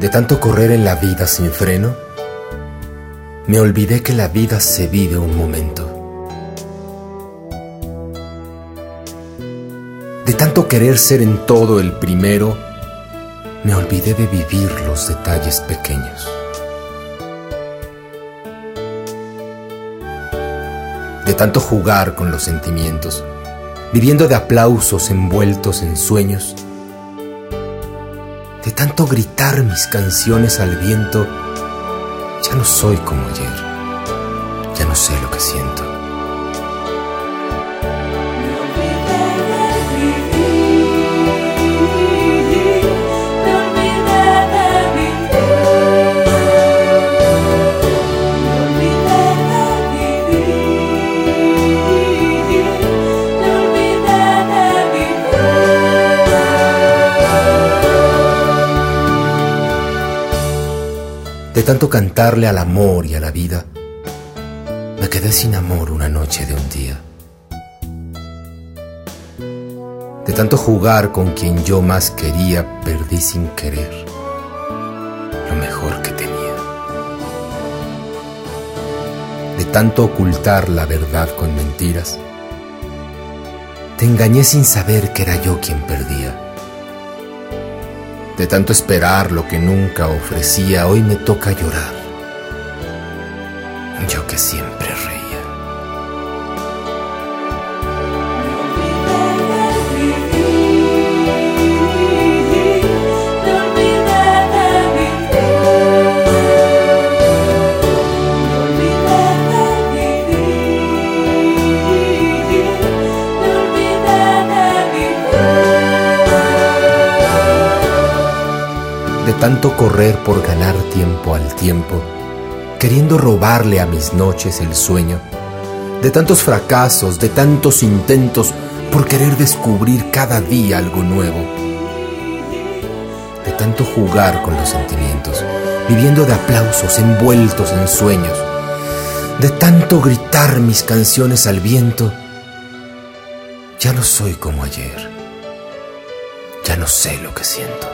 De tanto correr en la vida sin freno, me olvidé que la vida se vive un momento. De tanto querer ser en todo el primero, me olvidé de vivir los detalles pequeños. De tanto jugar con los sentimientos, viviendo de aplausos envueltos en sueños, de tanto gritar mis canciones al viento, ya no soy como ayer, ya no sé lo que siento. De tanto cantarle al amor y a la vida, me quedé sin amor una noche de un día. De tanto jugar con quien yo más quería, perdí sin querer lo mejor que tenía. De tanto ocultar la verdad con mentiras, te engañé sin saber que era yo quien perdía. De tanto esperar lo que nunca ofrecía, hoy me toca llorar. Yo que siempre reía. De tanto correr por ganar tiempo al tiempo, queriendo robarle a mis noches el sueño, de tantos fracasos, de tantos intentos por querer descubrir cada día algo nuevo, de tanto jugar con los sentimientos, viviendo de aplausos envueltos en sueños, de tanto gritar mis canciones al viento, ya no soy como ayer, ya no sé lo que siento.